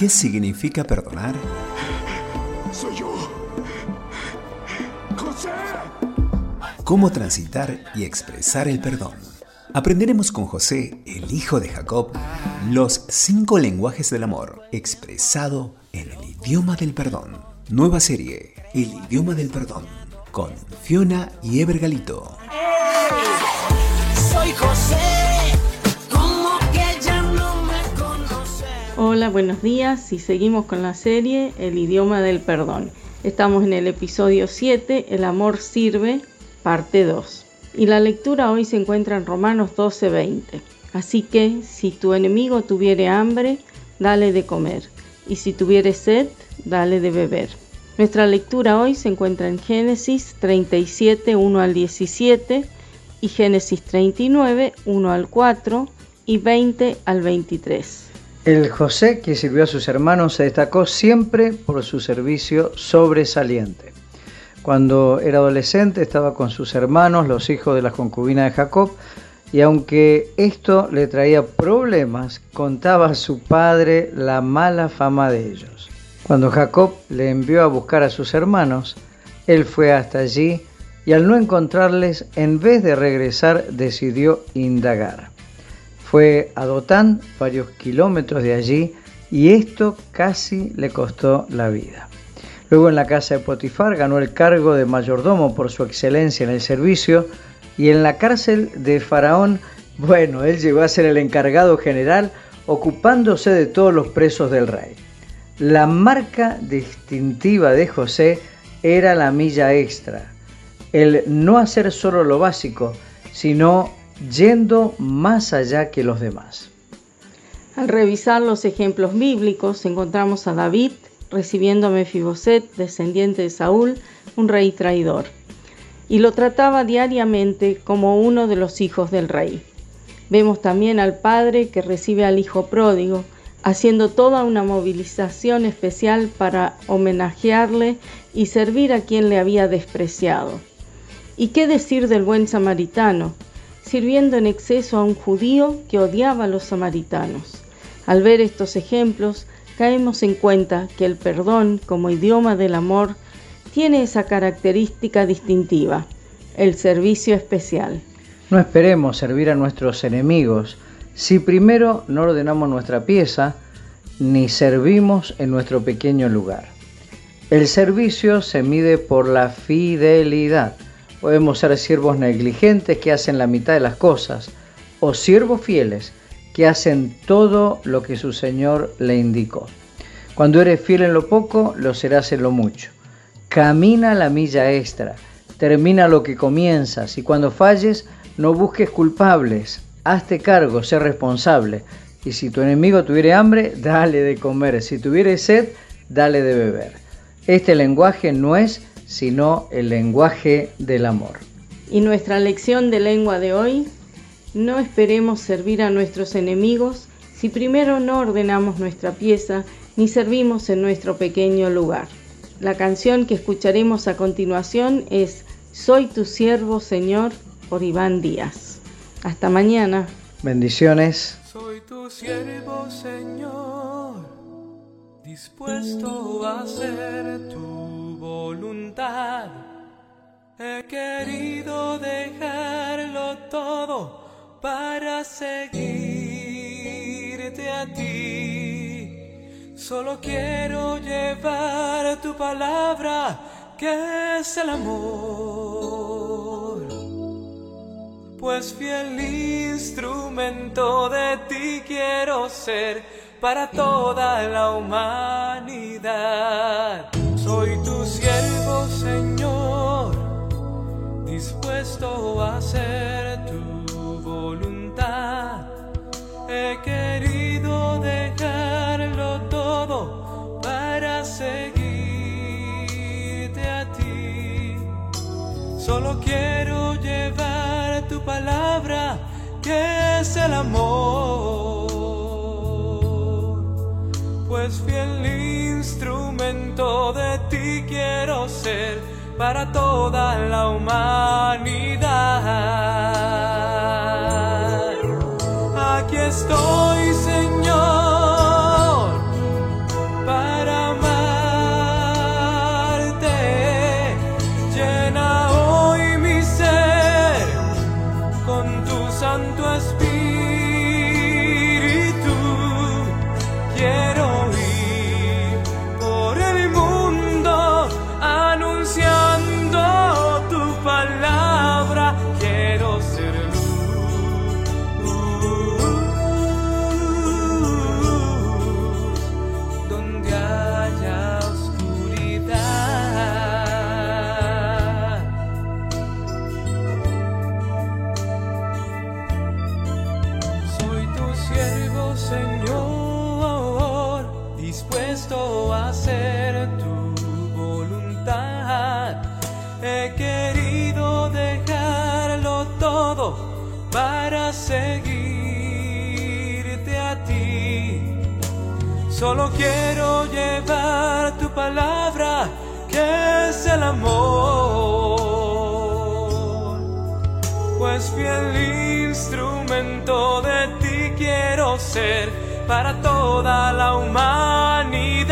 ¿Qué significa perdonar? Soy yo. José. ¿Cómo transitar y expresar el perdón? Aprenderemos con José, el hijo de Jacob, los cinco lenguajes del amor expresado en el idioma del perdón. Nueva serie, El idioma del perdón, con Fiona y Ever Galito. Soy José, Hola, buenos días y seguimos con la serie El idioma del perdón. Estamos en el episodio 7, El amor sirve, parte 2. Y la lectura hoy se encuentra en Romanos 12:20. Así que si tu enemigo tuviere hambre, dale de comer, y si tuviere sed, dale de beber. Nuestra lectura hoy se encuentra en Génesis 37, 1 al 17 y Génesis 39, 1 al 4 y 20 al 23. El José que sirvió a sus hermanos se destacó siempre por su servicio sobresaliente. Cuando era adolescente estaba con sus hermanos, los hijos de la concubina de Jacob, y aunque esto le traía problemas, contaba a su padre la mala fama de ellos. Cuando Jacob le envió a buscar a sus hermanos, él fue hasta allí y al no encontrarles, en vez de regresar, decidió indagar. Fue a Dotán, varios kilómetros de allí, y esto casi le costó la vida. Luego en la casa de Potifar ganó el cargo de mayordomo por su excelencia en el servicio y en la cárcel de Faraón, bueno, él llegó a ser el encargado general ocupándose de todos los presos del rey. La marca distintiva de José era la milla extra, el no hacer solo lo básico, sino yendo más allá que los demás. Al revisar los ejemplos bíblicos, encontramos a David recibiendo a Mefiboset, descendiente de Saúl, un rey traidor, y lo trataba diariamente como uno de los hijos del rey. Vemos también al padre que recibe al hijo pródigo, haciendo toda una movilización especial para homenajearle y servir a quien le había despreciado. ¿Y qué decir del buen samaritano, sirviendo en exceso a un judío que odiaba a los samaritanos? Al ver estos ejemplos, caemos en cuenta que el perdón como idioma del amor tiene esa característica distintiva, el servicio especial. No esperemos servir a nuestros enemigos si primero no ordenamos nuestra pieza ni servimos en nuestro pequeño lugar. El servicio se mide por la fidelidad. Podemos ser siervos negligentes que hacen la mitad de las cosas o siervos fieles que hacen todo lo que su Señor le indicó. Cuando eres fiel en lo poco, lo serás en lo mucho. Camina la milla extra, termina lo que comienzas y cuando falles, no busques culpables, hazte cargo, sé responsable. Y si tu enemigo tuviere hambre, dale de comer. Si tuviere sed, dale de beber. Este lenguaje no es sino el lenguaje del amor. Y nuestra lección de lengua de hoy, no esperemos servir a nuestros enemigos si primero no ordenamos nuestra pieza ni servimos en nuestro pequeño lugar. La canción que escucharemos a continuación es Soy tu siervo, Señor, por Iván Díaz. Hasta mañana. Bendiciones. Soy tu siervo, Señor, dispuesto a hacer tu voluntad. He querido dejarlo todo para seguirte a ti. Solo quiero llevar tu palabra, que es el amor. Pues fiel instrumento de ti quiero ser para toda la humanidad. Soy tu siervo, Señor, dispuesto a hacer tu voluntad. He querido dejarlo todo para seguirte a ti. Solo quiero llevar tu palabra, que es el amor. Pues fiel instrumento de para toda la humanidad. Aquí estoy, Señor, dispuesto a hacer tu voluntad. He querido dejarlo todo para seguirte a ti. Solo quiero llevar tu palabra, que es el amor. Pues fiel instrumento ser para toda la humanidad